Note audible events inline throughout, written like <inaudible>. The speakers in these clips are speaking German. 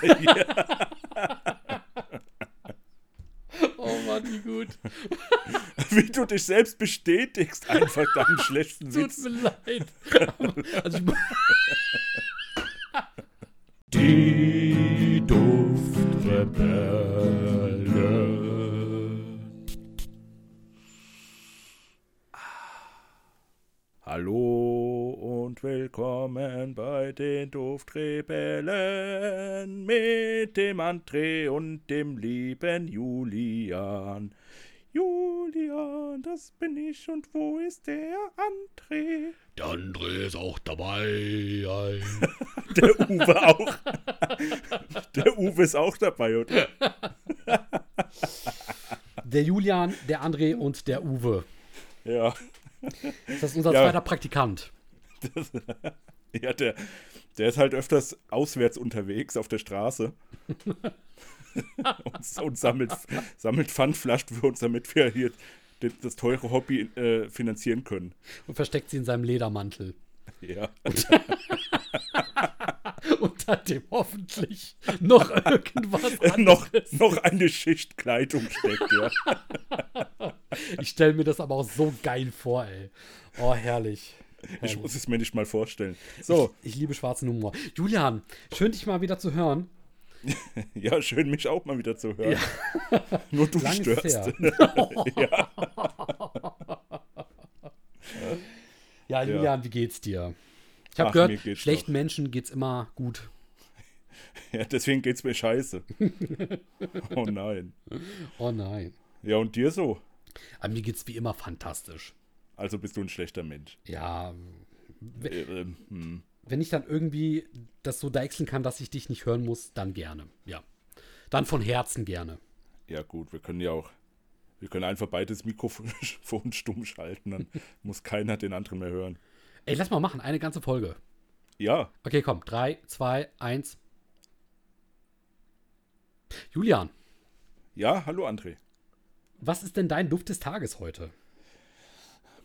<laughs> oh Mann, wie gut. <laughs> Wie du dich selbst bestätigst, einfach deinen schlechten Tut Witz. mir leid. <laughs> Also ich, Die und willkommen bei den Duftrebellen mit dem André und dem lieben Julian. Julian, das bin ich und wo ist der André? der André ist auch dabei. <laughs> Der Uwe auch. Der Uwe ist auch dabei, oder? Der Julian, der André und der Uwe. Ja. Das ist unser Ja. zweiter Praktikant. <laughs> Ja, der, der ist halt öfters auswärts unterwegs auf der Straße. <laughs> und, und sammelt, sammelt Pfandflaschen für uns, damit wir hier das, das teure Hobby äh, finanzieren können. Und versteckt sie in seinem Ledermantel. Ja. <laughs> Unter dem hoffentlich noch irgendwas Äh, noch, anderes. noch eine Schicht Kleidung steckt, ja. Ich stelle mir das aber auch so geil vor, ey. Oh, herrlich. <laughs> Ich muss es mir nicht mal vorstellen. So, Ich liebe schwarzen Humor. Julian, schön dich mal wieder zu hören. <laughs> ja, schön, mich auch mal wieder zu hören. <laughs> Nur du Lang störst. her. Ja, Julian, wie geht's dir? Ich habe gehört, schlechten Menschen geht's immer gut. Ja, deswegen geht's mir scheiße. Oh nein. Oh nein. Ja, und dir so? Aber mir geht's wie immer fantastisch. Also bist du ein schlechter Mensch. Ja, Äh, ähm, hm. wenn ich dann irgendwie das so deichseln kann, dass ich dich nicht hören muss, dann gerne. Ja. Dann von Herzen gerne. Ja, gut, wir können ja auch. Wir können einfach beides Mikrofon <laughs> stumm schalten, dann <laughs> muss keiner den anderen mehr hören. Ey, lass mal machen, eine ganze Folge. Ja, Okay, komm. Drei, zwei, eins. Julian, ja, hallo André. was ist denn dein Duft des Tages heute?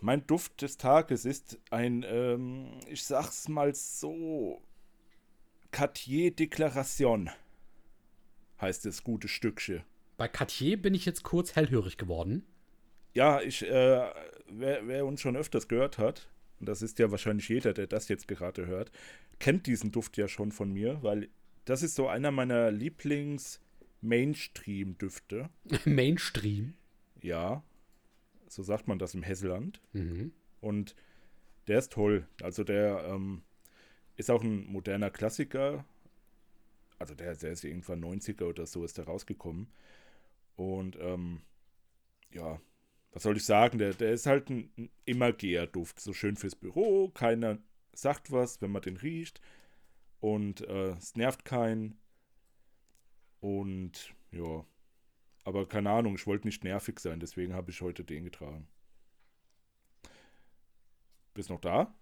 Mein Duft des Tages ist ein, ähm, ich sag's mal so, Cartier Deklaration heißt das gute Stückchen. Bei Cartier bin ich jetzt kurz hellhörig geworden. Ja, ich, äh, wer, wer uns schon öfters gehört hat, und das ist ja wahrscheinlich jeder, der das jetzt gerade hört, kennt diesen Duft ja schon von mir, weil das ist so einer meiner Lieblings-Mainstream-Düfte. <laughs> Mainstream. Ja, so sagt man das im Hesseland. Mhm. Und der ist toll. Also der ähm, ist auch ein moderner Klassiker. Also der, der ist irgendwann 90er oder so ist der rausgekommen. Und ähm, ja, was soll ich sagen? Der, der ist halt ein, ein Immergeher-Duft. So schön fürs Büro. Keiner sagt was, wenn man den riecht. Und äh, es nervt keinen. Und ja, aber keine Ahnung, ich wollte nicht nervig sein, deswegen habe ich heute den getragen. Bist noch da?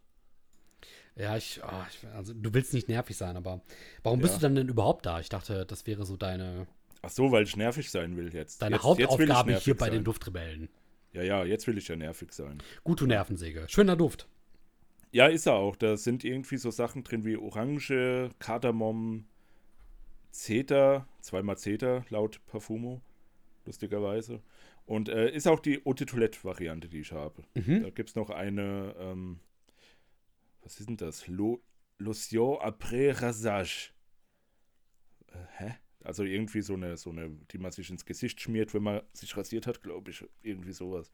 Ja, ich, ah, ich, also du willst nicht nervig sein, aber warum Ja. bist du dann denn überhaupt da? Ich dachte, das wäre so deine, Ach so, weil ich nervig sein will jetzt. deine jetzt, jetzt Hauptaufgabe nervig hier bei sein. den Duftrebellen. Ja, ja, jetzt will ich ja nervig sein. Gut, du Nervensäge. Schöner Duft. Ja, ist er auch. Da sind irgendwie so Sachen drin wie Orange, Kardamom, Zeta, zweimal Zeta laut Parfumo, lustigerweise. Und äh, ist auch die Eau de Toilette-Variante, die ich habe. Mhm. Da gibt es noch eine, ähm, was ist denn das? Lo Lotion après rasage. Äh, hä? Also irgendwie so eine, so eine, die man sich ins Gesicht schmiert, wenn man sich rasiert hat, glaube ich. Irgendwie sowas.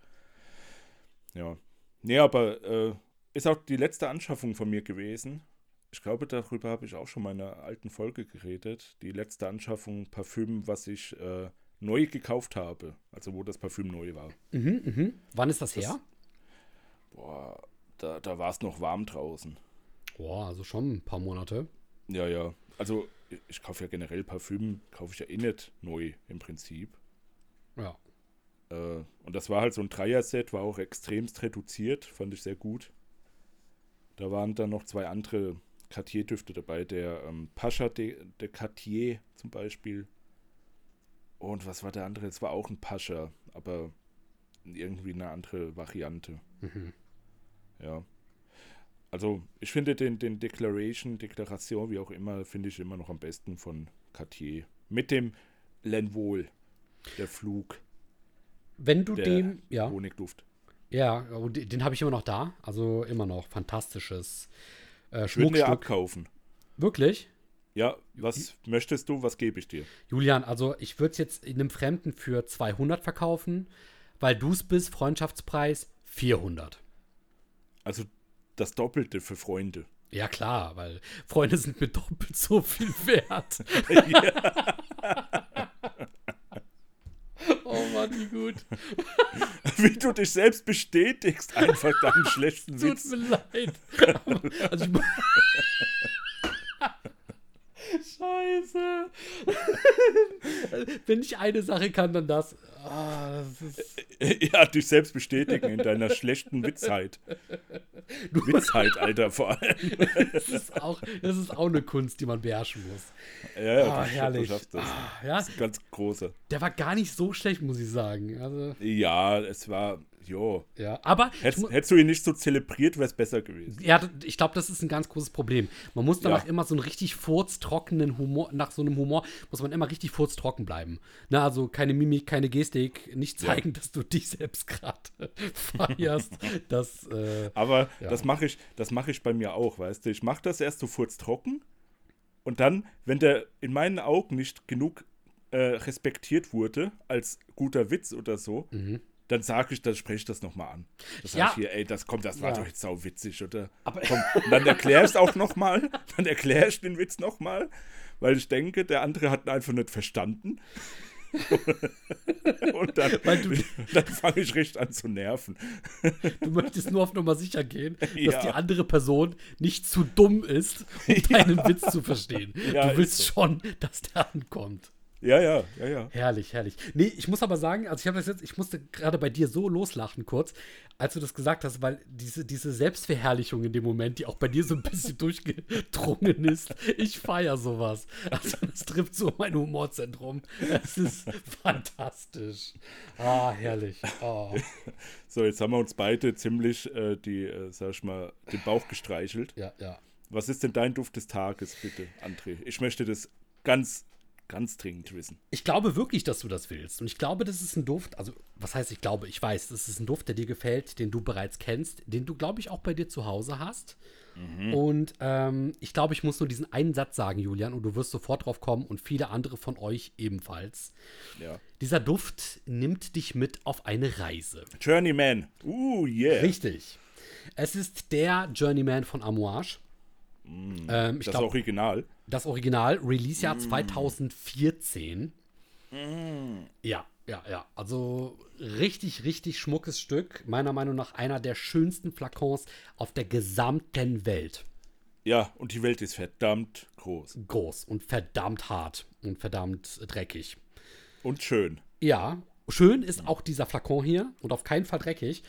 Ja. Nee, aber äh, ist auch die letzte Anschaffung von mir gewesen. Ich glaube, darüber habe ich auch schon mal in einer alten Folge geredet. Die letzte Anschaffung Parfüm, was ich äh, neu gekauft habe. Also wo das Parfüm neu war. Mhm, mhm. Wann ist das, Das- her? Boah, da, da war es noch warm draußen. Boah, also schon ein paar Monate. Ja, ja. Also ich- kaufe ja generell Parfüm, kaufe ich ja eh nicht neu im Prinzip. Ja. Äh, und das war halt so ein Dreier-Set, war auch extremst reduziert, fand ich sehr gut. Da waren dann noch zwei andere Cartier-Düfte dabei, der ähm, Pascha de, de Cartier zum Beispiel. Und was war der andere? Es war auch ein Pascha, aber irgendwie eine andere Variante. Mhm. Ja. Also ich finde den, den Declaration, Deklaration, wie auch immer, finde ich immer noch am besten von Cartier. Mit dem Lenvol, der Flug, Wenn du dem, ja, Honigduft. ja, und den, habe ich immer noch da. Also immer noch fantastisches äh, Ich würde mir Schmuckstück. abkaufen. Wirklich? Ja, was möchtest du, was gebe ich dir? Julian, also ich würde es jetzt in einem Fremden für 200 verkaufen, weil du es bist, Freundschaftspreis 400. Also das Doppelte für Freunde. Ja klar, weil Freunde sind mir doppelt so viel wert. <laughs> oh Mann, wie gut. <laughs> Wie du dich selbst bestätigst, einfach deinen <laughs> schlechten Tut Witz. mir leid. also ich, Scheiße. <laughs> Wenn ich eine Sache kann, dann das. Ah, das ist, <laughs> Ja, dich selbst bestätigen in deiner schlechten Witzheit. Witzheit, Alter, vor allem. das, ist auch, das ist auch eine Kunst, die man beherrschen muss. Ja, ja, Ah, du, herrlich. du schaffst das. Ah, ja, Das ist ganz große. der war gar nicht so schlecht, muss ich sagen. Also, Ja, es war, jo. ja. Aber ich Hättest, hättest du ihn nicht so zelebriert, wäre es besser gewesen. Ja, ich glaube, das ist ein ganz großes Problem. Man muss danach Ja. immer so einen richtig furztrockenen Humor, nach so einem Humor muss man immer richtig furztrocken bleiben. Na, also keine Mimik, keine Gestik, nicht Ja. zeigen, dass du dich selbst gerade <laughs> feierst. das, äh, Aber Ja. das mache ich, das mache ich bei mir auch, weißt du. Ich mache das erst so furztrocken und dann, wenn der in meinen Augen nicht genug äh, respektiert wurde als guter Witz oder so, dann sage ich, dann spreche ich das nochmal an. Das sage. Ja. ich hier, ey, das kommt, das war Ja. doch jetzt sau witzig, oder? Aber- Komm, und dann erkläre ich es auch nochmal, <laughs> dann erkläre ich den Witz nochmal, weil ich denke, der andere hat ihn einfach nicht verstanden. <laughs> und dann, <laughs> dann fange ich recht an zu nerven. du möchtest nur auf Nummer sicher gehen, dass Ja. die andere Person nicht zu dumm ist, um deinen Witz zu verstehen. Ja, du willst ist schon, dass der ankommt. Ja, ja, ja, ja. Herrlich, herrlich. Nee, ich muss aber sagen, also ich habe das jetzt, ich musste gerade bei dir so loslachen kurz, als du das gesagt hast, weil diese, diese Selbstverherrlichung in dem Moment, die auch bei dir so ein bisschen <laughs> durchgedrungen ist, ich feiere sowas. Also das trifft so mein Humorzentrum. Es ist fantastisch. Ah, herrlich. Oh. <laughs> So, jetzt haben wir uns beide ziemlich äh, die, äh, sag ich mal, den Bauch gestreichelt. Ja, ja. Was ist denn dein Duft des Tages, bitte, André? Ich möchte das ganz, ganz dringend wissen. Ich glaube wirklich, dass du das willst. Und ich glaube, das ist ein Duft, also was heißt ich glaube, ich weiß, das ist ein Duft, der dir gefällt, den du bereits kennst, den du, glaube ich, auch bei dir zu Hause hast. Und ähm, ich glaube, ich muss nur diesen einen Satz sagen, Julian, und du wirst sofort drauf kommen und viele andere von euch ebenfalls. Ja. Dieser Duft nimmt dich mit auf eine Reise. Journeyman. Uh, yeah. Richtig. Es ist der Journeyman von Amouage. Ähm, ich das glaube, Original. das Original, Release-Jahr 2014. Ja, ja, ja. Also richtig, richtig schmuckes Stück. Meiner Meinung nach einer der schönsten Flakons auf der gesamten Welt. Ja, und die Welt ist verdammt groß. Groß und verdammt hart und verdammt dreckig. Und schön. Ja, schön ist auch dieser Flakon hier und auf keinen Fall dreckig.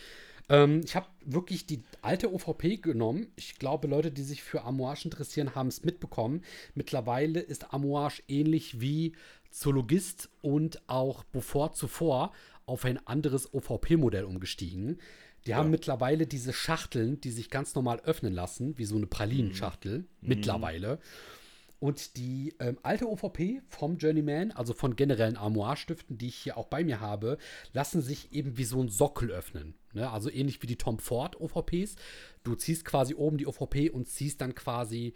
Ähm, ich habe wirklich die alte OVP genommen. Ich glaube, Leute, die sich für Amouage interessieren, haben es mitbekommen. Mittlerweile ist Amouage ähnlich wie Zoologist und auch Beaufort zuvor auf ein anderes OVP-Modell umgestiegen. Die haben mittlerweile diese Schachteln, die sich ganz normal öffnen lassen, wie so eine Pralinenschachtel, mittlerweile. Und die ähm, alte OVP vom Journeyman, also von generellen Armoire-Stiften, die ich hier auch bei mir habe, lassen sich eben wie so ein Sockel öffnen. Ne? Also ähnlich wie die Tom Ford OVPs. Du ziehst quasi oben die OVP und ziehst dann quasi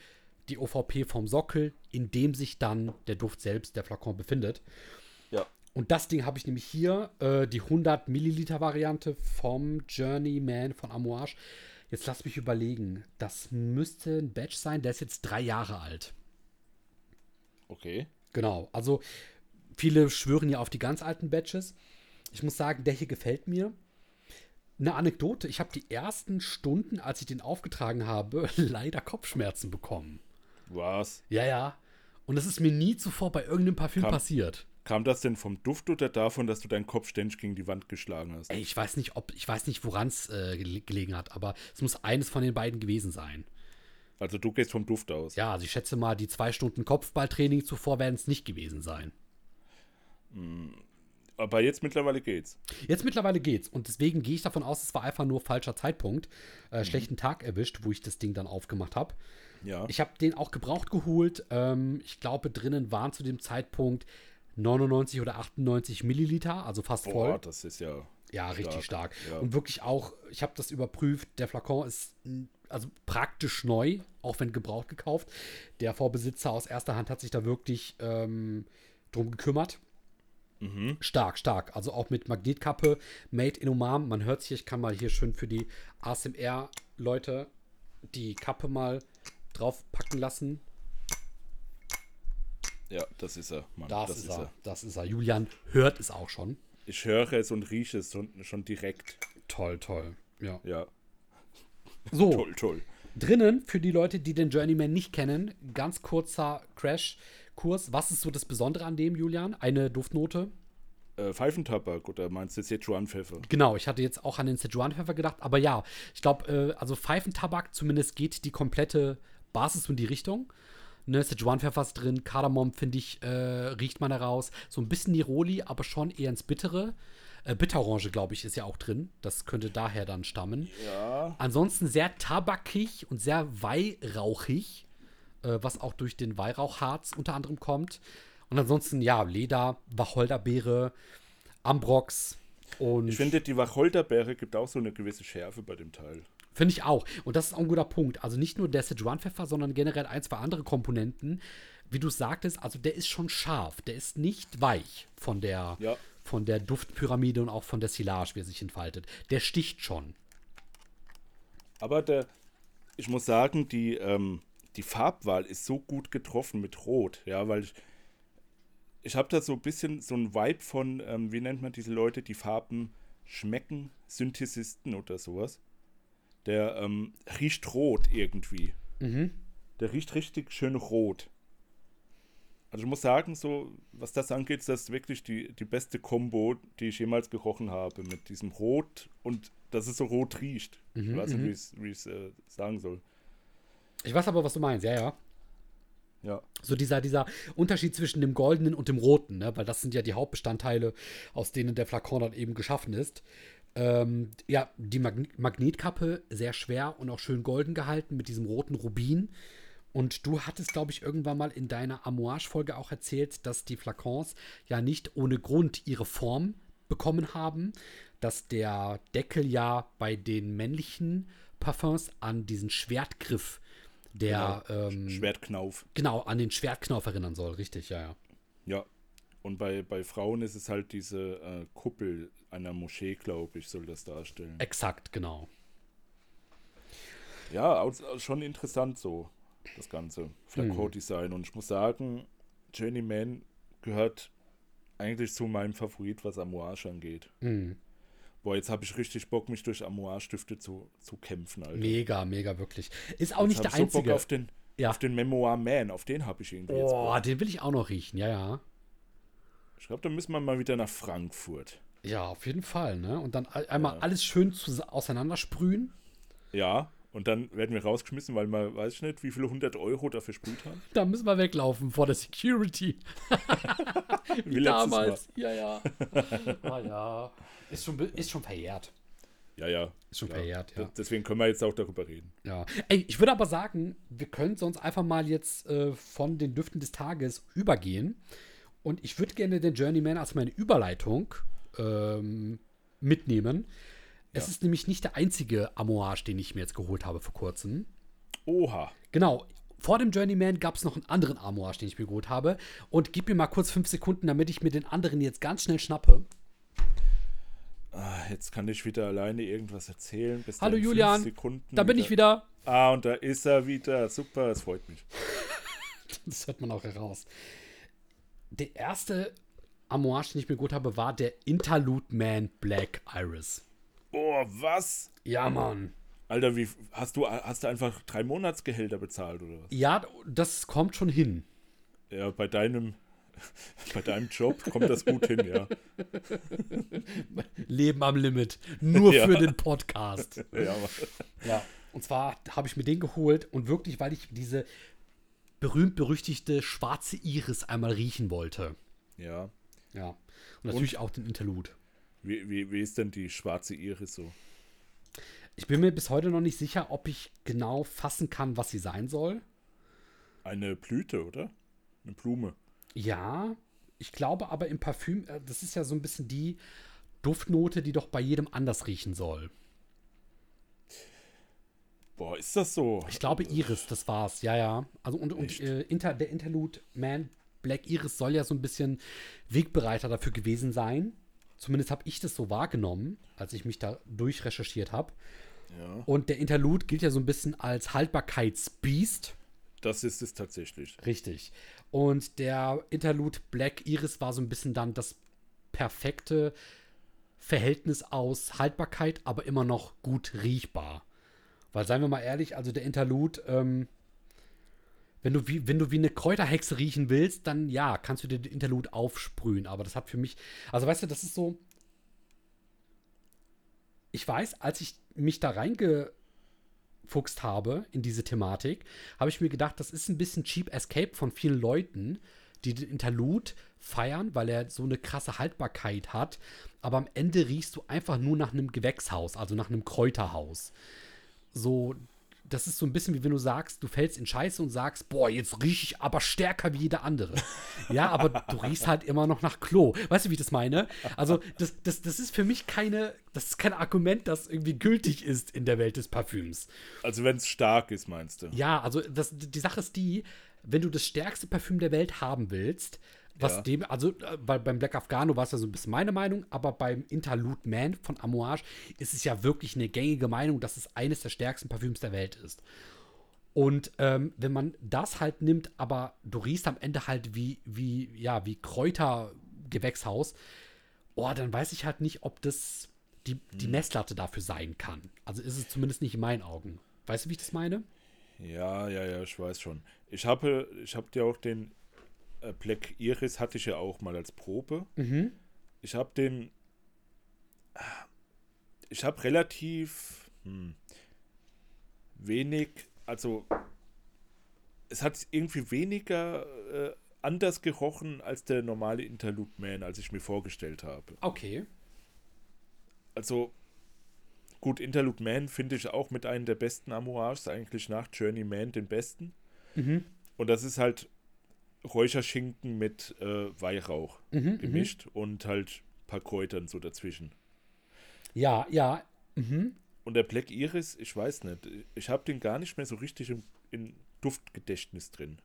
die OVP vom Sockel, in dem sich dann der Duft selbst, der Flakon, befindet. Ja. Und das Ding habe ich nämlich hier, äh, die 100 Milliliter Variante vom Journeyman von Amouage. Jetzt lass mich überlegen. Das müsste ein Batch sein, der ist jetzt drei Jahre alt. Okay. Genau, also viele schwören ja auf die ganz alten Batches. Ich muss sagen, der hier gefällt mir. Eine Anekdote, ich habe die ersten Stunden, als ich den aufgetragen habe, <laughs> leider Kopfschmerzen bekommen. Was? Ja, ja. Und das ist mir nie zuvor bei irgendeinem Parfüm Kam- passiert. Kam das denn vom Duft oder davon, dass du deinen Kopf ständig gegen die Wand geschlagen hast? Ey, ich weiß nicht, ob, ich weiß nicht, woran es äh, gele- gelegen hat, aber es muss eines von den beiden gewesen sein. Also du gehst vom Duft aus. Ja, also ich schätze mal, die zwei Stunden Kopfballtraining zuvor werden es nicht gewesen sein. Aber jetzt mittlerweile geht's. Jetzt mittlerweile geht's. Und deswegen gehe ich davon aus, es war einfach nur falscher Zeitpunkt. Äh, Mhm. Schlechten Tag erwischt, wo ich das Ding dann aufgemacht habe. Ja. Ich habe den auch gebraucht geholt. Ähm, ich glaube, drinnen waren zu dem Zeitpunkt 99 oder 98 Milliliter, also fast voll. Boah, das ist ja. Ja, richtig stark. ja. Und wirklich auch, ich habe das überprüft, der Flakon ist also praktisch neu, auch wenn gebraucht gekauft. Der Vorbesitzer aus erster Hand hat sich da wirklich ähm, drum gekümmert. Mhm. Stark, stark. Also auch mit Magnetkappe, Made in Oman. Man hört sich, ich kann mal hier schön für die ASMR-Leute die Kappe mal draufpacken lassen. Ja, das ist er, Mann. Das, ist er, das ist er. Julian hört es auch schon. Ich höre es und rieche es schon, schon direkt. Toll, toll. Ja. Ja, So, toll, toll. drinnen, für die Leute, die den Journeyman nicht kennen, ganz kurzer Crash-Kurs. Was ist so das Besondere an dem, Julian? Eine Duftnote? Äh, Pfeifentabak oder meinst du Sichuan-Pfeffer? Genau, ich hatte jetzt auch an den Sichuan-Pfeffer gedacht, aber ja, ich glaube, äh, also Pfeifentabak zumindest geht die komplette Basis in die Richtung. Ne, Sichuan-Pfeffer ist drin, Kardamom, finde ich, äh, riecht man heraus. So ein bisschen Niroli, aber schon eher ins Bittere. Äh, Bitterorange, glaube ich, ist ja auch drin. Das könnte daher dann stammen. Ja. Ansonsten sehr tabakig und sehr weihrauchig, äh, was auch durch den Weihrauchharz unter anderem kommt. Und ansonsten, ja, Leder, Wacholderbeere, Ambrox und Ich finde, die Wacholderbeere gibt auch so eine gewisse Schärfe bei dem Teil. Finde ich auch. Und das ist auch ein guter Punkt. Also nicht nur der Sichuan-Pfeffer, sondern generell ein, zwei andere Komponenten. Wie du sagtest, also der ist schon scharf. Der ist nicht weich von der, Ja. von der Duftpyramide und auch von der Silage, wie er sich entfaltet. Der sticht schon. Aber der, ich muss sagen, die, ähm, die Farbwahl ist so gut getroffen mit Rot, ja, weil ich, ich habe da so ein bisschen so ein Vibe von, ähm, wie nennt man diese Leute, die Farben schmecken, Synthesisten oder sowas. Der ähm, riecht rot irgendwie. Der riecht richtig schön rot. Also ich muss sagen, so, was das angeht, ist das wirklich die, die beste Kombo, die ich jemals gerochen habe. Mit diesem Rot und dass es so rot riecht. ich weiß nicht, wie ich es- wie ich es äh, sagen soll. Ich weiß aber, was du meinst, ja, ja. Ja. So dieser, dieser Unterschied zwischen dem Goldenen und dem Roten, ne? weil das sind ja die Hauptbestandteile, aus denen der Flakon dann eben geschaffen ist. Ähm, ja, die Magn Magnetkappe sehr schwer und auch schön golden gehalten mit diesem roten Rubin. Und du hattest, glaube ich, irgendwann mal in deiner Amouage-Folge auch erzählt, dass die Flakons ja nicht ohne Grund ihre Form bekommen haben, dass der Deckel ja bei den männlichen Parfums an diesen Schwertgriff der ähm, Schwertknauf. Genau, an den Schwertknauf erinnern soll, richtig, ja, ja. Ja. Und bei, bei Frauen ist es halt diese äh, Kuppel einer Moschee, glaube ich, soll das darstellen. Exakt, genau. Ja, aus- schon interessant so, das ganze Mhm. Flakon-Design. Und ich muss sagen, Journeyman gehört eigentlich zu meinem Favorit, was Amouage angeht. Mhm. Boah, jetzt habe ich richtig Bock, mich durch Amouage-Stifte zu, zu kämpfen, Alter. Mega, mega, wirklich. Ist auch Jetzt nicht der ich so Bock einzige. auf den, Ja. auf den Memoir Man, auf den habe ich irgendwie jetzt Boah, Bock. den will ich auch noch riechen, ja, ja. Ich glaube, da müssen wir mal wieder nach Frankfurt. Ja, auf jeden Fall, ne? Und dann ein- einmal Ja. alles schön auseinandersprühen. Ja, und dann werden wir rausgeschmissen, weil wir, weiß ich nicht, wie viele hundert Euro dafür sprüht haben. <laughs> Da müssen wir weglaufen vor der Security. <laughs> Wie <laughs> damals. Ja, ja. ah, ja. Ist schon, ist schon verjährt. Ja, ja. Ist schon ja. verjährt, ja. Deswegen können wir jetzt auch darüber reden. Ja. Ey, ich würde aber sagen, wir können sonst einfach mal jetzt äh, von den Düften des Tages übergehen. Und ich würde gerne den Journeyman als meine Überleitung ähm, mitnehmen. Es Ja. ist nämlich nicht der einzige Amouage, den ich mir jetzt geholt habe vor kurzem. Oha. Genau. Vor dem Journeyman gab es noch einen anderen Amouage, den ich mir geholt habe. Und gib mir mal kurz fünf Sekunden, damit ich mir den anderen jetzt ganz schnell schnappe. Ah, jetzt kann ich wieder alleine irgendwas erzählen. Bis Hallo Julian, Sekunden Da bin ich wieder. Ah, und da ist er wieder. Super, es freut mich. <laughs> Das hört man auch heraus. Der erste Amouage, den ich mir geholt habe, war der Interlude Man Black Iris. Oh, was? Ja, Mann. Alter, wie hast du hast du einfach drei Monatsgehälter bezahlt oder was? Ja, das kommt schon hin. Ja, bei deinem <laughs> bei deinem Job kommt das gut hin, ja. <laughs> Leben am Limit. Nur Ja. für den Podcast. Ja, Ja. Und zwar habe ich mir den geholt und wirklich, weil ich diese berühmt-berüchtigte schwarze Iris einmal riechen wollte. ja. Ja. Und natürlich auch den Interlude. Wie, wie, wie ist denn die schwarze Iris so? Ich bin mir bis heute noch nicht sicher, ob ich genau fassen kann, was sie sein soll. Eine Blüte, oder? Eine Blume. Ja, ich glaube aber im Parfüm, äh, das ist ja so ein bisschen die Duftnote, die doch bei jedem anders riechen soll. Boah, ist das so? Ich glaube Iris, das war's, ja, ja. Also und, und äh, Inter, der Interlude Man Black Iris soll ja so ein bisschen Wegbereiter dafür gewesen sein. Zumindest habe ich das so wahrgenommen, als ich mich da durchrecherchiert habe. Ja. Und der Interlude gilt ja so ein bisschen als Haltbarkeitsbiest. Das ist es tatsächlich. Richtig. Und der Interlude Black Iris war so ein bisschen dann das perfekte Verhältnis aus Haltbarkeit, aber immer noch gut riechbar. Weil, seien wir mal ehrlich, also der Interlude, ähm, wenn du, wie, wenn du wie eine Kräuterhexe riechen willst, dann ja, kannst du dir den Interlude aufsprühen. Aber das hat für mich, also weißt du, das ist so. Ich weiß, als ich mich da reingefuchst habe in diese Thematik, habe ich mir gedacht, das ist ein bisschen Cheap Escape von vielen Leuten, die den Interlude feiern, weil er so eine krasse Haltbarkeit hat. Aber am Ende riechst du einfach nur nach einem Gewächshaus, also nach einem Kräuterhaus. So, das ist so ein bisschen wie wenn du sagst, du fällst in Scheiße und sagst, boah, jetzt rieche ich aber stärker wie jeder andere. <laughs> ja, aber du riechst halt immer noch nach Klo. Weißt du, wie ich das meine? Also, das, das, das ist für mich keine, das ist kein Argument, das irgendwie gültig ist in der Welt des Parfüms. Also, wenn es stark ist, meinst du? Ja, also das, die Sache ist die, wenn du das stärkste Parfüm der Welt haben willst, was Ja. dem, also äh, bei, beim Black Afghano war es ja so ein bisschen meine Meinung, aber beim Interlude Man von Amouage ist es ja wirklich eine gängige Meinung, dass es eines der stärksten Parfüms der Welt ist. Und ähm, wenn man das halt nimmt, aber du riechst am Ende halt wie, wie, ja, wie Kräutergewächshaus, oh, dann weiß ich halt nicht, ob das die, die Messlatte dafür sein kann. Also ist es zumindest nicht in meinen Augen. Weißt du, wie ich das meine? Ja, ja, ja, ich weiß schon. Ich habe, ich habe dir auch den äh, Black Iris hatte ich ja auch mal als Probe. Mhm. Ich habe den, ich habe relativ hm, wenig, also es hat irgendwie weniger äh, anders gerochen als der normale Interlude Man, als ich mir vorgestellt habe. Okay. Also gut, Interlude Man finde ich auch mit einem der besten Amouages, eigentlich nach Journeyman den besten. Mhm. Und das ist halt Räucherschinken mit äh, Weihrauch Mhm, gemischt und halt ein paar Kräutern so dazwischen. Ja, ja. Mhm. Und der Black Iris, ich weiß nicht, ich habe den gar nicht mehr so richtig im, im Duftgedächtnis drin.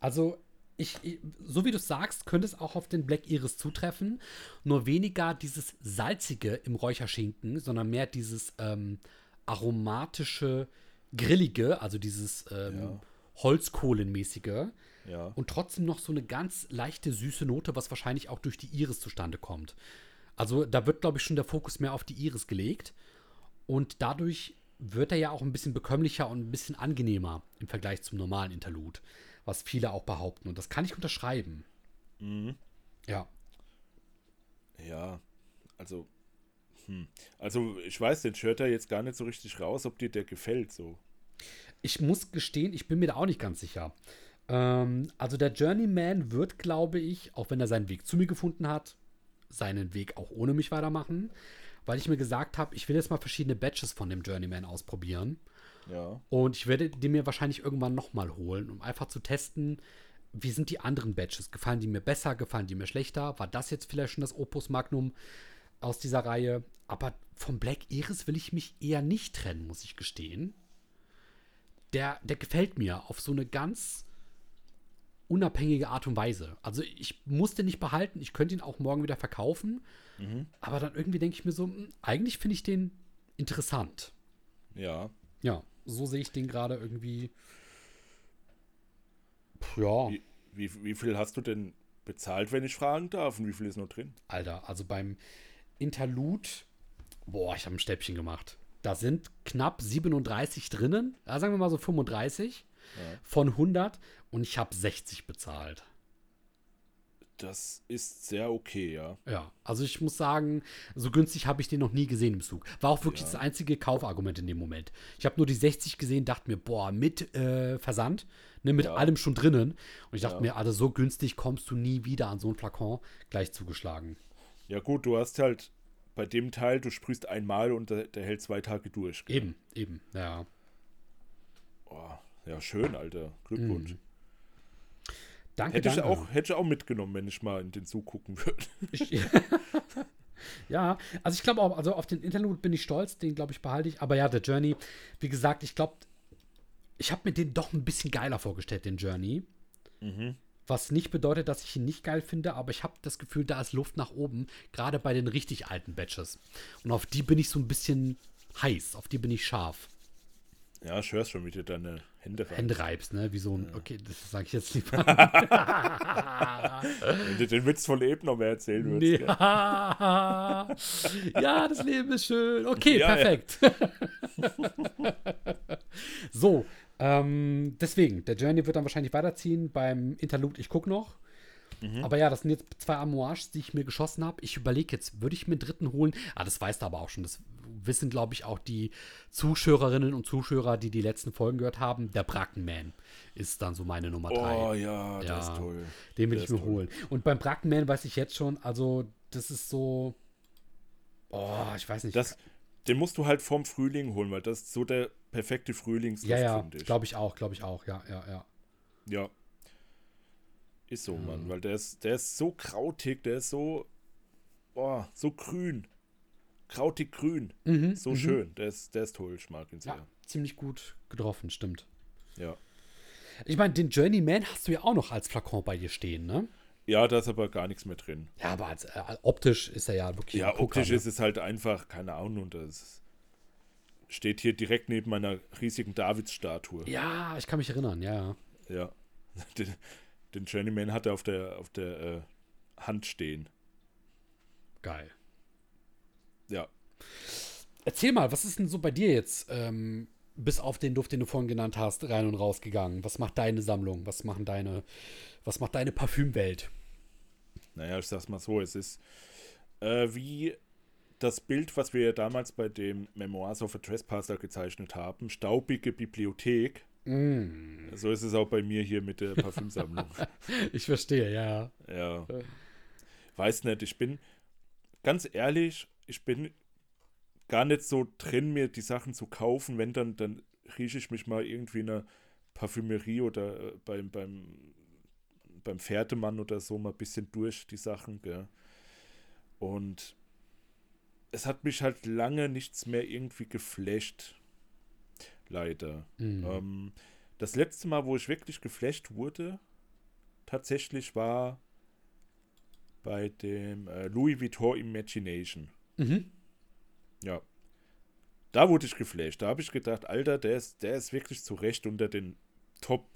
Also, ich, ich, so wie du sagst, könnte es auch auf den Black Iris zutreffen. Nur weniger dieses Salzige im Räucherschinken, sondern mehr dieses ähm, aromatische, grillige, also dieses ähm, Ja. Holzkohlenmäßige. Ja. Und trotzdem noch so eine ganz leichte, süße Note, was wahrscheinlich auch durch die Iris zustande kommt. Also da wird, glaube ich, schon der Fokus mehr auf die Iris gelegt. Und dadurch wird er ja auch ein bisschen bekömmlicher und ein bisschen angenehmer im Vergleich zum normalen Interlude, was viele auch behaupten. Und das kann ich unterschreiben. Mhm. Ja. Ja, also, hm. also ich weiß den Shirt da jetzt gar nicht so richtig raus, ob dir der gefällt so. Ich muss gestehen, ich bin mir da auch nicht ganz sicher. Ähm, also der Journeyman wird, glaube ich, auch wenn er seinen Weg zu mir gefunden hat, seinen Weg auch ohne mich weitermachen, weil ich mir gesagt habe, ich will jetzt mal verschiedene Batches von dem Journeyman ausprobieren. Ja. Und ich werde die mir wahrscheinlich irgendwann nochmal holen, um einfach zu testen, wie sind die anderen Batches? Gefallen die mir besser? Gefallen die mir schlechter? War das jetzt vielleicht schon das Opus Magnum aus dieser Reihe? Aber vom Black Iris will ich mich eher nicht trennen, muss ich gestehen. Der, der gefällt mir auf so eine ganz unabhängige Art und Weise. Also ich muss den nicht behalten, ich könnte ihn auch morgen wieder verkaufen. Aber dann irgendwie denke ich mir so, hm, eigentlich finde ich den interessant. Ja. Ja, so sehe ich den gerade irgendwie. Puh, Ja, Wie, wie, wie viel hast du denn bezahlt, wenn ich fragen darf? Und wie viel ist noch drin? Alter, also beim Interlude, boah, ich habe ein Stäbchen gemacht. Da sind knapp 37 drinnen, ja, sagen wir mal so 35 Ja. von 100 und ich habe 60 bezahlt. Das ist sehr okay, ja. Ja, also ich muss sagen, so günstig habe ich den noch nie gesehen im Zug. War auch wirklich Ja. das einzige Kaufargument in dem Moment. Ich habe nur die 60 gesehen, dachte mir, boah, mit äh, Versand, ne, mit Ja. allem schon drinnen. Und ich dachte Ja. mir, also so günstig kommst du nie wieder an so ein Flakon gleich zugeschlagen. Ja, gut, du hast halt bei dem Teil, du sprühst einmal und der, der hält zwei Tage durch. gell? Eben, eben, ja. Oh, ja, schön, Alter. Glückwunsch. Danke, Hätte, ich danke. auch, hätte ich auch mitgenommen, wenn ich mal in den Zug gucken würde. <laughs> Ich, ja, also ich glaube auch, also auf den Interlude bin ich stolz, den glaube ich behalte ich. Aber ja, der Journey, wie gesagt, ich glaube, ich habe mir den doch ein bisschen geiler vorgestellt, den Journey. Was nicht bedeutet, dass ich ihn nicht geil finde, aber ich habe das Gefühl, da ist Luft nach oben, gerade bei den richtig alten Batches. Und auf die bin ich so ein bisschen heiß, auf die bin ich scharf. Ja, ich hör's schon, wie dir deine Hände rein. Hände reibst, ne? Wie so ein, okay, das sage ich jetzt lieber. <laughs> Wenn du den Witz von eben noch mehr erzählen würdest. Ja. <laughs> ja, das Leben ist schön. Okay, Ja, ja. perfekt. <laughs> so, ähm, deswegen, der Journey wird dann wahrscheinlich weiterziehen. Beim Interlude, ich gucke noch. Mhm. Aber ja, das sind jetzt zwei Amouages, die ich mir geschossen habe. Ich überlege jetzt, würde ich mir einen dritten holen? Ah, das weißt du aber auch schon. Das wissen, glaube ich, auch die Zuschauerinnen und Zuschauer, die die letzten Folgen gehört haben. Der Brackenman ist dann so meine Nummer drei. Oh ja, das Ja. ist toll. Den will Der ich mir toll. holen. Und beim Brackenman weiß ich jetzt schon, also das ist so. Oh, ich weiß nicht. Das, den musst du halt vorm Frühling holen, weil das ist so der perfekte Frühlingsduft, ja, ja, finde ich. glaube ich auch, glaube ich auch, ja, ja, ja. Ja. Ist so, Mann, weil der ist, der ist so krautig, der ist so, boah, so grün. Krautig grün. Mhm, So mhm. schön. Der ist, der ist toll, ich mag ihn sehr. Ja, ziemlich gut getroffen, stimmt. Ja. Ich meine, den Journeyman hast du ja auch noch als Flakon bei dir stehen, ne? Ja, da ist aber gar nichts mehr drin. Ja, aber als, äh, optisch ist er ja wirklich. Ja, optisch ne? ist es halt einfach, keine Ahnung, und das steht hier direkt neben meiner riesigen Davidsstatue. Ja, ich kann mich erinnern, ja, ja. Ja. <laughs> Den, den Journeyman hat er auf der, auf der äh, Hand stehen. Geil. Ja. Erzähl mal, was ist denn so bei dir jetzt, ähm, bis auf den Duft, den du vorhin genannt hast, rein und raus gegangen? Was macht deine Sammlung? Was machen deine, was macht deine Parfümwelt? Naja, ich sag's mal so, es ist äh, wie das Bild, was wir ja damals bei dem Memoirs of a Trespasser gezeichnet haben, staubige Bibliothek. Mm, So ist es auch bei mir hier mit der Parfümsammlung. <laughs> ich verstehe, ja. ja. Weiß nicht, ich bin ganz ehrlich, ich bin gar nicht so drin, mir die Sachen zu kaufen. Wenn dann, dann rieche ich mich mal irgendwie in einer Parfümerie oder äh, beim, beim, beim Pferdemann oder so mal ein bisschen durch die Sachen, gell. Und es hat mich halt lange nichts mehr irgendwie geflasht. Leider. Mm. Ähm, das letzte Mal, wo ich wirklich geflasht wurde, tatsächlich war bei dem äh, Louis Vuitton Imagination. Mhm. Ja. Da wurde ich geflasht. Da habe ich gedacht, Alter, der ist, der ist wirklich zu Recht unter den Top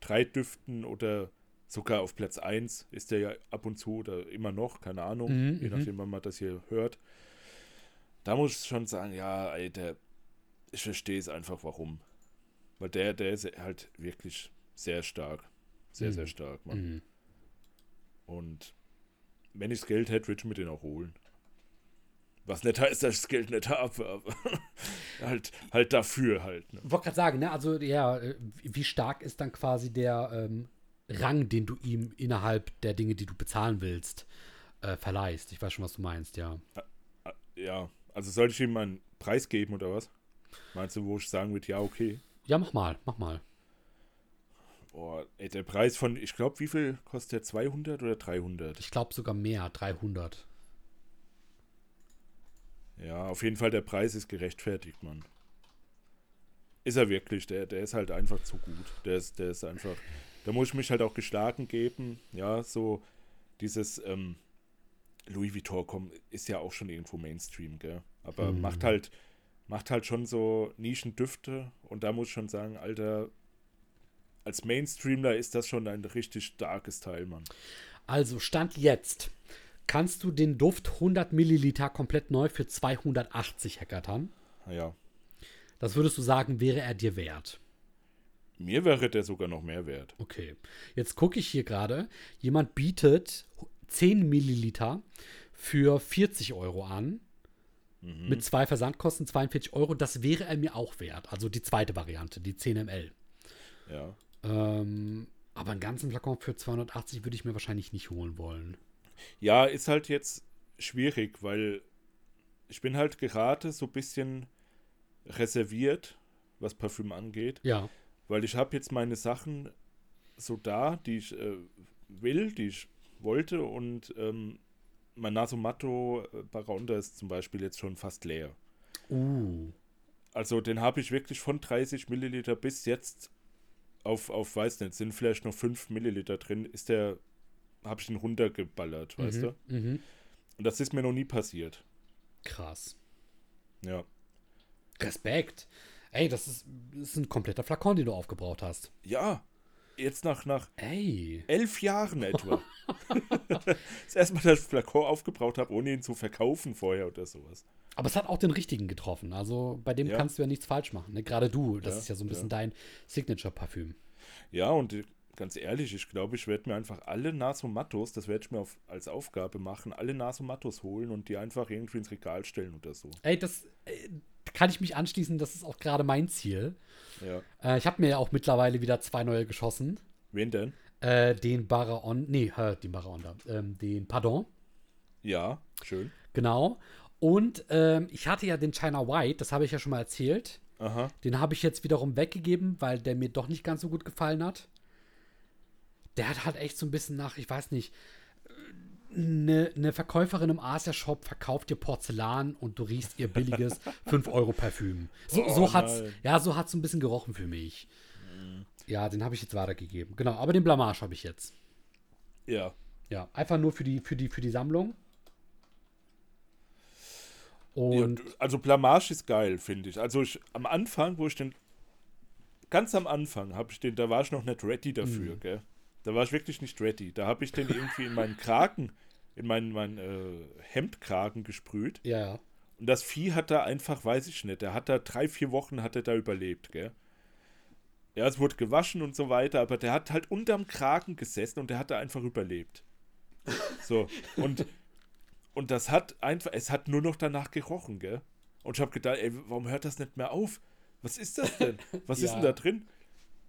3 Düften oder sogar auf Platz 1 ist der ja ab und zu oder immer noch, keine Ahnung, Mhm, je mhm. nachdem, wann man das hier hört. Da muss ich schon sagen, ja, der, ich verstehe es einfach, warum. Weil der, der ist halt wirklich sehr stark. Sehr, Mhm. sehr stark, Mann. Mhm. Und wenn ich das Geld hätte, würde ich mir den auch holen. Was nicht heißt, dass ich das Geld nicht habe, aber halt, halt dafür halt. Ne? Wollte gerade sagen, ne, also ja, äh, wie stark ist dann quasi der ähm, Rang, den du ihm innerhalb der Dinge, die du bezahlen willst, äh, verleihst? Ich weiß schon, was du meinst, ja. Ja, also soll ich ihm mal einen Preis geben oder was? Meinst du, wo ich sagen würde, ja, okay. Ja, mach mal, mach mal. Boah, ey, der Preis von, ich glaube, wie viel kostet der? 200 oder 300? Ich glaube sogar mehr, 300. Ja, auf jeden Fall, der Preis ist gerechtfertigt, Mann. Ist er wirklich, der, der ist halt einfach zu gut. Der ist, der ist einfach, da muss ich mich halt auch geschlagen geben. Ja, so dieses ähm, Louis Vuitton komm, ist ja auch schon irgendwo Mainstream, gell? Aber Mhm. macht halt, macht halt schon so Nischendüfte und da muss ich schon sagen, Alter, als Mainstreamler ist das schon ein richtig starkes Teil, Mann. Also, Stand jetzt. Kannst du den Duft 100 Milliliter komplett neu für 280 hackertern? Ja. Das würdest du sagen, wäre er dir wert. Mir wäre der sogar noch mehr wert. Okay. Jetzt gucke ich hier gerade. Jemand bietet 10 Milliliter für 40 Euro an. Mhm. Mit zwei Versandkosten 42 Euro. Das wäre er mir auch wert. Also die zweite Variante, die 10 ml. Ja. Ähm, aber einen ganzen Flakon für 280 würde ich mir wahrscheinlich nicht holen wollen. Ja, ist halt jetzt schwierig, weil ich bin halt gerade so ein bisschen reserviert, was Parfüm angeht, Ja. weil ich habe jetzt meine Sachen so da, die ich äh, will, die ich wollte und ähm, mein Nasomatto äh, ist zum Beispiel jetzt schon fast leer. Uh. Also den habe ich wirklich von 30 Milliliter bis jetzt auf, auf weiß nicht, sind vielleicht noch 5 Milliliter drin, ist der, habe ich den runtergeballert, weißt du? Mhm. Mhm. Und das ist mir noch nie passiert. Krass. Ja. Respekt. Ey, das ist, das ist ein kompletter Flakon, den du aufgebraucht hast. Ja, jetzt nach, nach Ey. elf Jahren etwa. <laughs> das erste Mal, dass ich Flakon aufgebraucht habe, ohne ihn zu verkaufen vorher oder sowas. Aber es hat auch den richtigen getroffen. Also bei dem Ja. kannst du ja nichts falsch machen. Ne? Gerade du, das Ja, ist ja so ein ja. bisschen dein Signature-Parfüm. Ja, und ganz ehrlich, ich glaube, ich werde mir einfach alle Nasomattos, das werde ich mir auf, als Aufgabe machen, alle Nasomattos holen und die einfach irgendwie ins Regal stellen oder so. Ey, das äh, kann ich mich anschließen. Das ist auch gerade mein Ziel. Ja. Äh, ich habe mir ja auch mittlerweile wieder zwei neue geschossen. Wen denn? Äh, den Baraon, nee, den Baraon da. Ähm, den Pardon, Ja, schön. genau. Und ähm, ich hatte ja den China White, das habe ich ja schon mal erzählt. Aha. Den habe ich jetzt wiederum weggegeben, weil der mir doch nicht ganz so gut gefallen hat. Der hat halt echt so ein bisschen nach, ich weiß nicht, eine, eine Verkäuferin im Asia-Shop verkauft dir Porzellan und du riechst ihr billiges <laughs> 5-Euro-Parfüm. So, Oh, so hat's, nein. ja, so hat's ein bisschen gerochen für mich. Ja, den habe ich jetzt weitergegeben. Genau, aber den Blamage habe ich jetzt. Ja. Ja, einfach nur für die, für die, für die Sammlung. ja. Und Also Blamage ist geil, finde ich. Also ich, am Anfang, wo ich den, ganz am Anfang habe ich den, da war ich noch nicht ready dafür, Mhm. gell. Da war ich wirklich nicht ready. Da habe ich den irgendwie in meinen Kragen, in meinen, meinen äh, Hemdkragen gesprüht. ja. Und das Vieh hat da einfach, weiß ich nicht, der hat da drei, vier Wochen hat er da überlebt, gell? Ja, es wurde gewaschen und so weiter, aber der hat halt unterm Kragen gesessen und der hat da einfach überlebt. So, und, und das hat einfach, es hat nur noch danach gerochen, gell? Und ich habe gedacht, ey, warum hört das nicht mehr auf? Was ist das denn? Was ist Ja. denn da drin?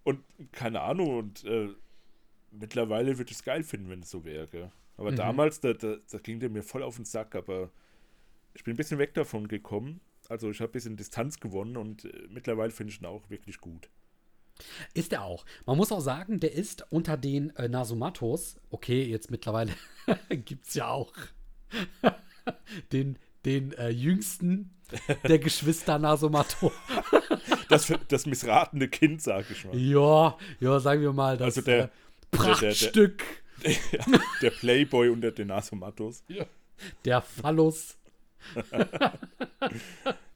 Und keine Ahnung, und äh, mittlerweile würde ich es geil finden, wenn es so wäre? Aber Mhm. damals, da, da, da ging der mir voll auf den Sack, aber ich bin ein bisschen weg davon gekommen. Also ich habe ein bisschen Distanz gewonnen und äh, mittlerweile finde ich ihn auch wirklich gut. Ist er auch. Man muss auch sagen, der ist unter den äh, Nasomatos, okay, jetzt mittlerweile <laughs> gibt es ja auch <laughs> den, den äh, jüngsten der Geschwister Nasomato. Das, das missratene Kind, sag ich mal. ja, ja, sagen wir mal, das Also der- äh, Prachtstück, <laughs> Der Playboy unter den Nasomattos. der Phallus. Der,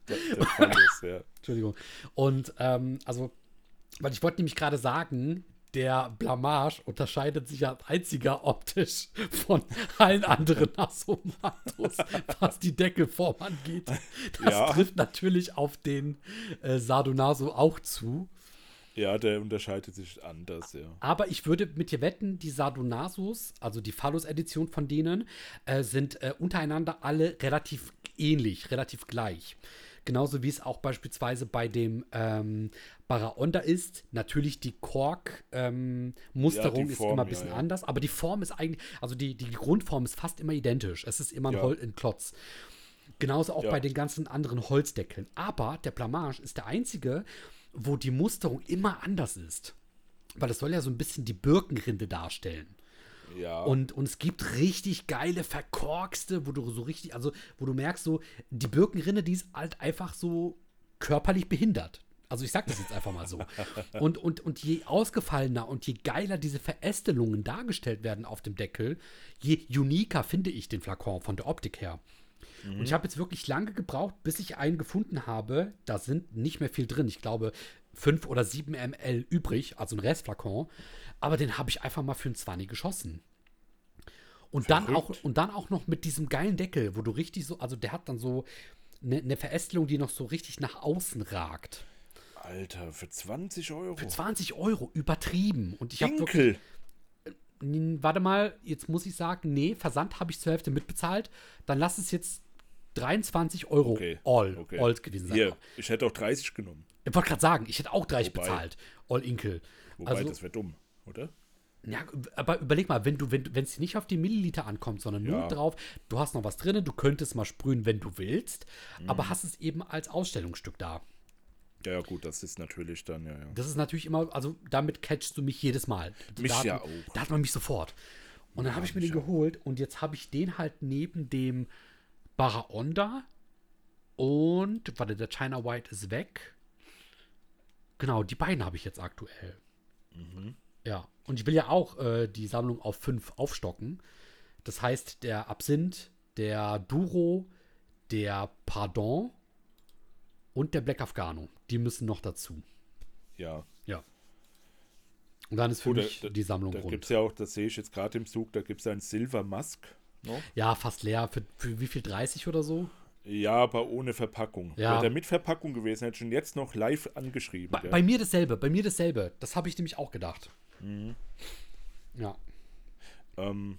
der Phallus, ja. <laughs> Entschuldigung. Und ähm, also, weil ich wollte nämlich gerade sagen, der Blamage unterscheidet sich als einziger optisch von allen anderen Nasomatos, <laughs> was die Deckelform angeht. Das Ja. trifft natürlich auf den äh, Sardonaso auch zu. Ja, der unterscheidet sich anders, ja. Aber ich würde mit dir wetten, die Sardonasos, also die Phallus-Edition von denen, äh, sind äh, untereinander alle relativ ähnlich, relativ gleich. Genauso wie es auch beispielsweise bei dem ähm, Baraonda ist. Natürlich die Kork-Musterung Ja, die ist immer ein bisschen ja, ja. anders, aber die Form ist eigentlich, also die, die Grundform ist fast immer identisch. Es ist immer ein, Ja. Hol ein Klotz. Genauso auch Ja. bei den ganzen anderen Holzdeckeln. Aber der Blamage ist der einzige, wo die Musterung immer anders ist. Weil es soll ja so ein bisschen die Birkenrinde darstellen. Ja, Und, und es gibt richtig geile, verkorkste, wo du so richtig, also wo du merkst, so, die Birkenrinde, die ist halt einfach so körperlich behindert. Also ich sag das jetzt einfach mal so. <laughs> Und, und, und je ausgefallener und je geiler diese Verästelungen dargestellt werden auf dem Deckel, je uniker finde ich den Flakon von der Optik her. Und ich habe jetzt wirklich lange gebraucht, bis ich einen gefunden habe. Da sind nicht mehr viel drin. Ich glaube, 5 oder 7 ml übrig, also ein Restflakon. Aber den habe ich einfach mal für einen 20 geschossen. Und dann, auch, und dann auch noch mit diesem geilen Deckel, wo du richtig so, also der hat dann so eine, eine Verästelung, die noch so richtig nach außen ragt. Alter, für 20 Euro. Für 20 Euro, übertrieben. Und ich habe Winkel. wirklich, warte mal, jetzt muss ich sagen, nee, Versand habe ich zur Hälfte mitbezahlt. Dann lass es jetzt 23 Euro Okay, all, okay. all gewesen sein. Hier, ich hätte auch 30 genommen. Ich wollte gerade sagen, ich hätte auch 30 Wobei- bezahlt. All Inkel. Wobei, Also, das wäre dumm, oder? ja, aber überleg mal, wenn du, wenn es nicht auf die Milliliter ankommt, sondern nur Ja. drauf, du hast noch was drin, du könntest mal sprühen, wenn du willst, Mhm. aber hast es eben als Ausstellungsstück da. Ja, gut, das ist natürlich dann, ja, ja. Das ist natürlich immer, also damit catchst du mich jedes Mal. Mich da hat, ja man- auch. Da hat man mich sofort. Und dann habe ich mir den geholt und jetzt habe ich den halt neben dem Baraonda und, warte, der China White ist weg. Genau, die beiden habe ich jetzt aktuell. Mhm. Ja, und ich will ja auch äh, die Sammlung auf fünf aufstocken. Das heißt, der Absinth, der Duro, der Pardon und der Black Afghano, die müssen noch dazu. Ja, Ja. Und dann ist für Gut, mich da- die Sammlung da rund. gibt es ja auch, das sehe ich jetzt gerade im Zug, da gibt es ein Silver Musk noch. Ja, fast leer. Für, für wie viel? 30 oder so? Ja, aber ohne Verpackung. Ja. Wäre der mit Verpackung gewesen, hätte ich ihn jetzt noch live angeschrieben. Bei, bei mir dasselbe, bei mir dasselbe. Das habe ich nämlich auch gedacht. Mhm. Ja. Ähm,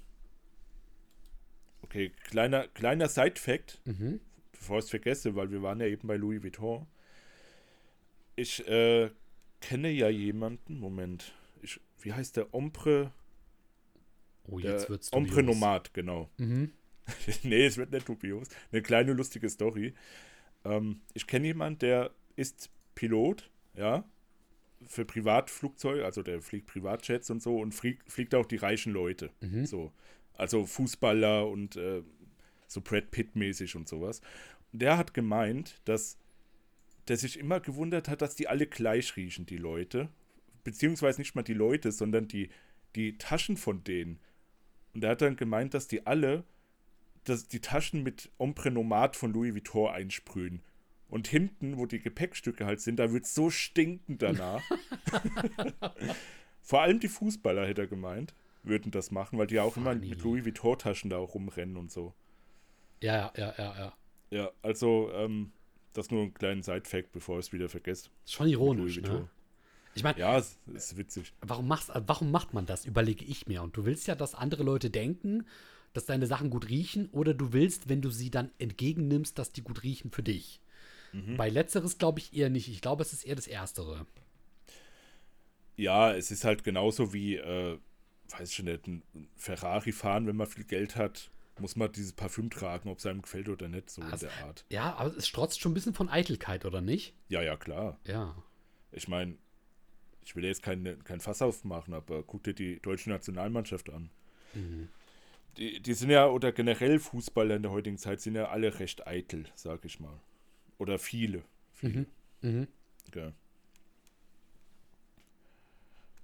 okay, kleiner, kleiner Side-Fact, Mhm. Bevor ich es vergesse, weil wir waren ja eben bei Louis Vuitton. Ich äh, kenne ja jemanden, Moment, ich, wie heißt der? Ombre, Oh, jetzt wird's Ombre dubios. Nomad, genau. Mhm. <laughs> nee, es wird nicht dubios. Eine kleine lustige Story. Ähm, ich kenne jemanden, der ist Pilot, ja, für Privatflugzeuge, also der fliegt Privatjets und so und fliegt, fliegt auch die reichen Leute. Mhm. So. Also Fußballer und äh, so Brad Pitt-mäßig und sowas. Der hat gemeint, dass der sich immer gewundert hat, dass die alle gleich riechen, die Leute. Beziehungsweise nicht mal die Leute, sondern die, die Taschen von denen. Und er hat dann gemeint, dass die alle dass die Taschen mit Ombre Nomad von Louis Vuitton einsprühen. Und hinten, wo die Gepäckstücke halt sind, da wird so stinken danach. <laughs> Vor allem die Fußballer, hätte er gemeint, würden das machen, weil die ja auch immer Funny. mit Louis Vuitton-Taschen da auch rumrennen und so. Ja, ja, ja, ja. Ja, also, ähm, das nur ein kleinen Side-Fact, bevor ich es wieder vergesse. Ist schon ironisch, ne? Ich meine, Ja, es ist witzig. warum, machst, warum macht man das? Überlege ich mir. Und du willst ja, dass andere Leute denken, dass deine Sachen gut riechen, oder du willst, wenn du sie dann entgegennimmst, dass die gut riechen für dich. Mhm. Bei letzteres glaube ich eher nicht. Ich glaube, es ist eher das Erstere. Ja, es ist halt genauso wie, äh, weiß ich nicht, ein Ferrari fahren, wenn man viel Geld hat, muss man dieses Parfüm tragen, ob es einem gefällt oder nicht, so Also- in der Art. Ja, aber es strotzt schon ein bisschen von Eitelkeit, oder nicht? Ja, ja, klar. Ja. Ich meine, ich will jetzt kein, kein Fass aufmachen, aber guck dir die deutsche Nationalmannschaft an. Die, die sind ja, oder generell Fußballer in der heutigen Zeit, sind ja alle recht eitel, sag ich mal. Oder viele. Viele. Mhm. Gell.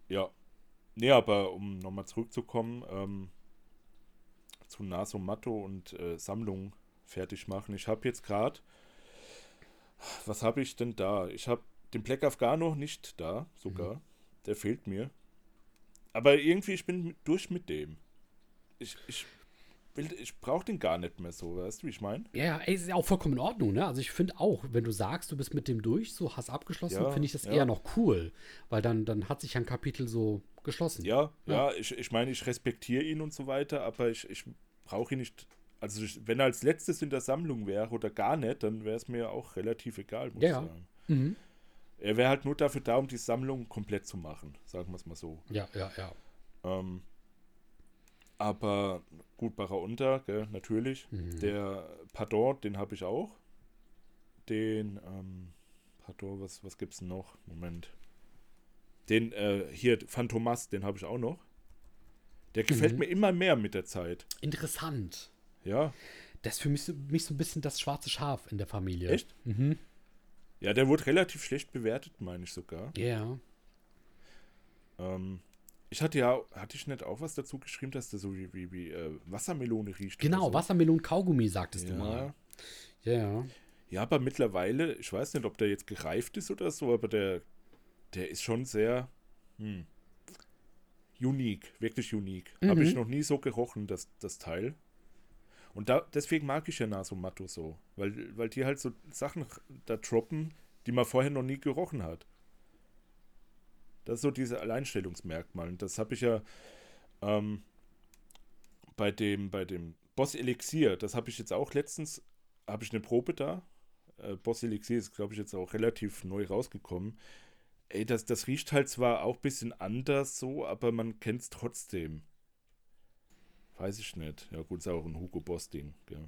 Ja. Nee, aber um nochmal zurückzukommen, ähm, zu Naso Matto und äh, Sammlung fertig machen. Ich habe jetzt gerade, was habe ich denn da? Ich habe den Black Afghano nicht da, sogar. Der fehlt mir. Aber irgendwie, ich bin durch mit dem. Ich, ich, will- ich brauche den gar nicht mehr so, weißt du, wie ich meine? Ja, ja, ey, ist ja auch vollkommen in Ordnung, ne? Also ich finde auch, wenn du sagst, du bist mit dem durch, so hast abgeschlossen, Ja, finde ich das ja. eher noch cool. Weil dann, dann hat sich ein Kapitel so geschlossen. Ja, Ja. ja, ich, ich meine, ich respektiere ihn und so weiter, aber ich, ich brauche ihn nicht. Also, ich, wenn er als letztes in der Sammlung wäre oder gar nicht, dann wäre es mir auch relativ egal, muss Ja, ich sagen. Mhm. Er wäre halt nur dafür da, um die Sammlung komplett zu machen, sagen wir es mal so. Ja, ja, ja. Ähm, aber gut, Baraunter, gell, natürlich. Mhm. Der Pardon, den habe ich auch. Den, ähm, Pardon, was, was gibt's denn noch? Moment. Den, äh, hier, Phantomas, den habe ich auch noch. Der gefällt Mhm. mir immer mehr mit der Zeit. Interessant. Ja. Das ist für mich so, mich so ein bisschen das schwarze Schaf in der Familie. Echt? Mhm. Ja, der wurde relativ schlecht bewertet, meine ich sogar. Ja. Ähm, ich hatte ja, hatte ich nicht auch was dazu geschrieben, dass der so wie, wie, wie äh, Wassermelone riecht? Genau, so? Wassermelon Kaugummi, sagtest du Ja. mal. Ja, ja. Ja, aber mittlerweile, ich weiß nicht, ob der jetzt gereift ist oder so, aber der, der ist schon sehr hm, unique, wirklich unique. Habe ich Mhm. noch nie so gerochen, das, das Teil. Und da, deswegen mag ich ja Naso Matto so, weil, weil die halt so Sachen da droppen, die man vorher noch nie gerochen hat. Das ist so diese Alleinstellungsmerkmal. Und das habe ich ja ähm, bei dem, bei dem Boss Elixier, das habe ich jetzt auch letztens, habe ich eine Probe da. Äh, Boss Elixier ist, glaube ich, jetzt auch relativ neu rausgekommen. Ey, das, das riecht halt zwar auch ein bisschen anders so, aber man kennt es trotzdem. Weiß ich nicht. Ja, gut, ist auch ein Hugo Boss-Ding. Ja.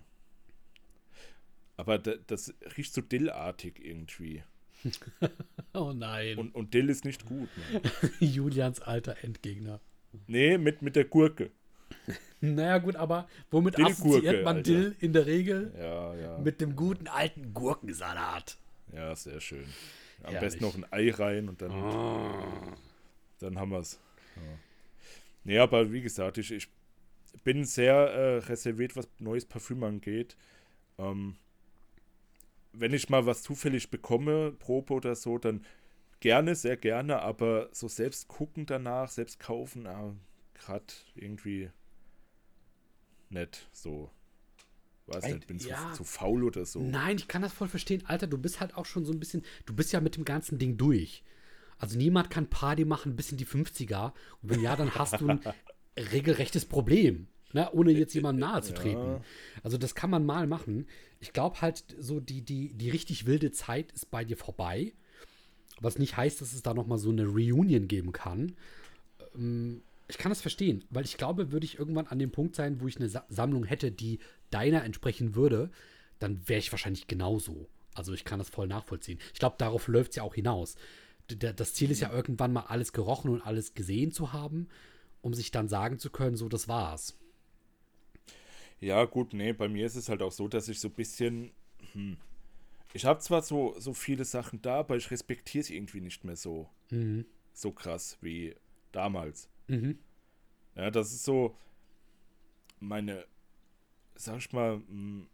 Aber da, das riecht so dillartig irgendwie. <laughs> oh nein. Und, und Dill ist nicht gut. Ne? <laughs> Julians alter Endgegner. Nee, mit, mit der Gurke. <laughs> Naja, gut, aber womit assoziiert man Alter. Dill in der Regel? Ja, ja. Mit dem guten alten Gurkensalat. Ja, sehr schön. Am Herrlich. besten noch ein Ei rein und dann, oh. dann haben wir es. Ja. Nee, aber wie gesagt, ich, ich bin sehr äh, reserviert, was neues Parfüm angeht. Ähm, wenn ich mal was zufällig bekomme, Probe oder so, dann gerne, sehr gerne, aber so selbst gucken danach, selbst kaufen, ah, gerade irgendwie nicht so. Weiß nicht, bin ja. zu, zu, faul oder so. Nein, ich kann das voll verstehen. Alter, du bist halt auch schon so ein bisschen, du bist ja mit dem ganzen Ding durch. Also niemand kann Party machen bis in die 50er. Und wenn ja, dann hast du ein <laughs> regelrechtes Problem. Ne, ohne jetzt jemandem nahe zu treten. Ja. Also das kann man mal machen. Ich glaube halt, so die, die, die richtig wilde Zeit ist bei dir vorbei. Was nicht heißt, dass es da noch mal so eine Reunion geben kann. Ähm, ich kann das verstehen, weil ich glaube, würde ich irgendwann an dem Punkt sein, wo ich eine Sa Sammlung hätte, die deiner entsprechen würde, dann wäre ich wahrscheinlich genauso. Also ich kann das voll nachvollziehen. Ich glaube, darauf läuft es ja auch hinaus. Das Ziel ist ja irgendwann mal alles gerochen und alles gesehen zu haben, um sich dann sagen zu können, so, das war's. Ja, gut, nee, bei mir ist es halt auch so, dass ich so ein bisschen. Hm, ich habe zwar so, so viele Sachen da, aber ich respektiere es irgendwie nicht mehr so. Mhm. So krass wie damals. Mhm. Ja, das ist so meine, sag ich mal, hm,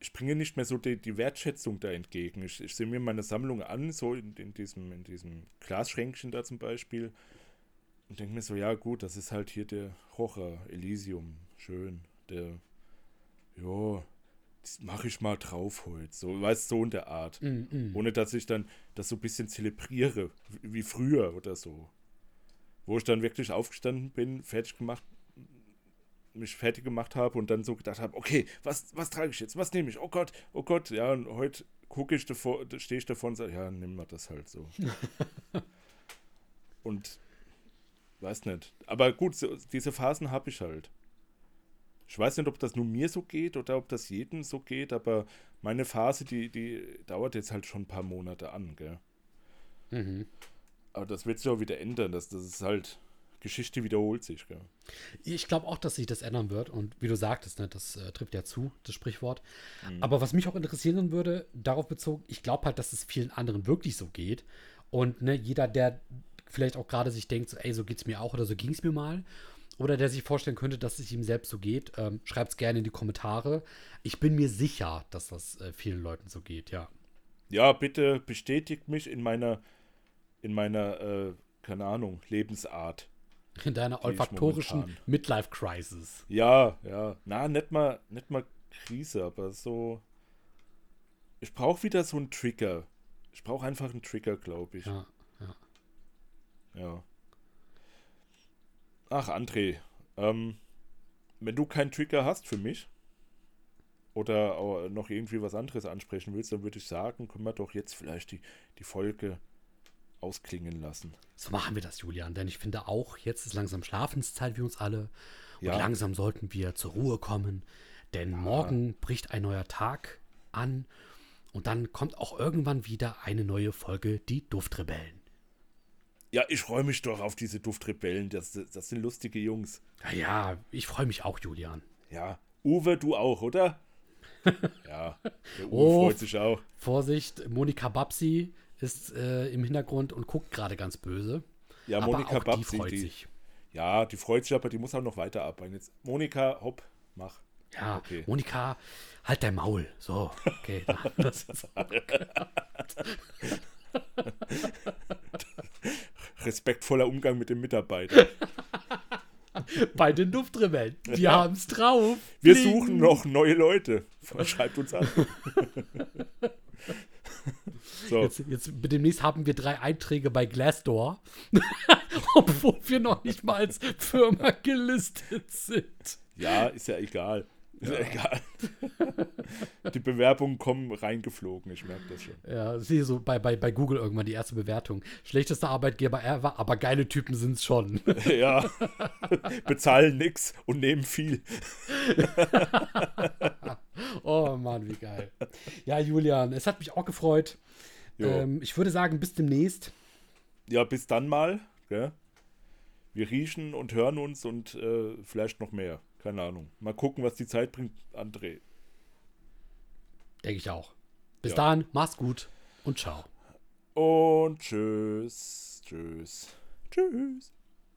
ich bringe nicht mehr so die, die Wertschätzung da entgegen. Ich, ich sehe mir meine Sammlung an, so in, in, diesem, in diesem Glasschränkchen da zum Beispiel, und denke mir so, ja gut, das ist halt hier der Rocher, Elysium, schön der, ja, das mache ich mal drauf heute. So, weißt so in der Art. Mm, mm. Ohne dass ich dann das so ein bisschen zelebriere, wie früher oder so. Wo ich dann wirklich aufgestanden bin, fertig gemacht, mich fertig gemacht habe und dann so gedacht habe, okay, was, was trage ich jetzt? Was nehme ich? Oh Gott, oh Gott, ja, und heute gucke ich davor, stehe ich davor und sage, ja, nimm mal das halt so. <laughs> und weiß nicht. Aber gut, so, diese Phasen habe ich halt. Ich weiß nicht, ob das nur mir so geht oder ob das jedem so geht, aber meine Phase, die, die dauert jetzt halt schon ein paar Monate an, gell? Mhm. Aber das wird sich auch wieder ändern. Das, das ist halt, Geschichte wiederholt sich, gell? Ich glaube auch, dass sich das ändern wird. Und wie du sagtest, ne, das äh, trifft ja zu, das Sprichwort. Mhm. Aber was mich auch interessieren würde, darauf bezogen, ich glaube halt, dass es vielen anderen wirklich so geht. Und ne, jeder, der vielleicht auch gerade sich denkt, so, ey, so geht's mir auch oder so ging es mir mal oder der sich vorstellen könnte, dass es ihm selbst so geht, ähm, schreibt es gerne in die Kommentare. Ich bin mir sicher, dass das äh, vielen Leuten so geht, ja. Ja, bitte bestätigt mich in meiner, in meiner, äh, keine Ahnung, Lebensart. In deiner olfaktorischen Midlife-Crisis. Ja, ja. Na, nicht mal, nicht mal Krise, aber so. Ich brauche wieder so einen Trigger. Ich brauche einfach einen Trigger, glaube ich. Ja, ja. Ja. Ach, André, ähm, wenn du keinen Trigger hast für mich oder noch irgendwie was anderes ansprechen willst, dann würde ich sagen, können wir doch jetzt vielleicht die, die Folge ausklingen lassen. So machen wir das, Julian, denn ich finde auch, jetzt ist langsam Schlafenszeit wie uns alle und ja. langsam sollten wir zur Ruhe kommen, denn ja. morgen bricht ein neuer Tag an und dann kommt auch irgendwann wieder eine neue Folge Die Duftrebellen. Ja, ich freue mich doch auf diese Duftrebellen. Das, das sind lustige Jungs. Ja, ja ich freue mich auch, Julian. Ja. Uwe, du auch, oder? <laughs> ja, der Uwe oh, freut sich auch. Vorsicht, Monika Babsi ist äh, im Hintergrund und guckt gerade ganz böse. Ja, aber Monika auch Babsi, die freut die, sich. Ja, die freut sich, aber die muss auch noch weiter arbeiten. Jetzt, Monika, hopp, mach. Ja, okay. Monika, halt dein Maul. So, okay. <laughs> <laughs> das ist <laughs> respektvoller Umgang mit dem Mitarbeiter. Bei den Duftrebellen. Wir haben es drauf. Wir Bling. suchen noch neue Leute. Schreibt uns an. So. Jetzt, jetzt demnächst haben wir drei Einträge bei Glassdoor, <laughs> obwohl wir noch nicht mal als Firma gelistet sind. Ja, ist ja egal. Ist ja, egal. die Bewerbungen kommen reingeflogen, ich merke das schon. Ja, sehe so bei, bei, bei Google irgendwann die erste Bewertung. Schlechtester Arbeitgeber ever, aber geile Typen sind es schon. <laughs> ja. Bezahlen nix und nehmen viel. <laughs> oh Mann, wie geil. Ja, Julian, es hat mich auch gefreut. Ähm, ich würde sagen, bis demnächst. Ja, bis dann mal. Gell? Wir riechen und hören uns und äh, vielleicht noch mehr. Keine Ahnung. Mal gucken, was die Zeit bringt, André. Denke ich auch. Bis ja. dahin, mach's gut und ciao. Und tschüss. Tschüss. Tschüss.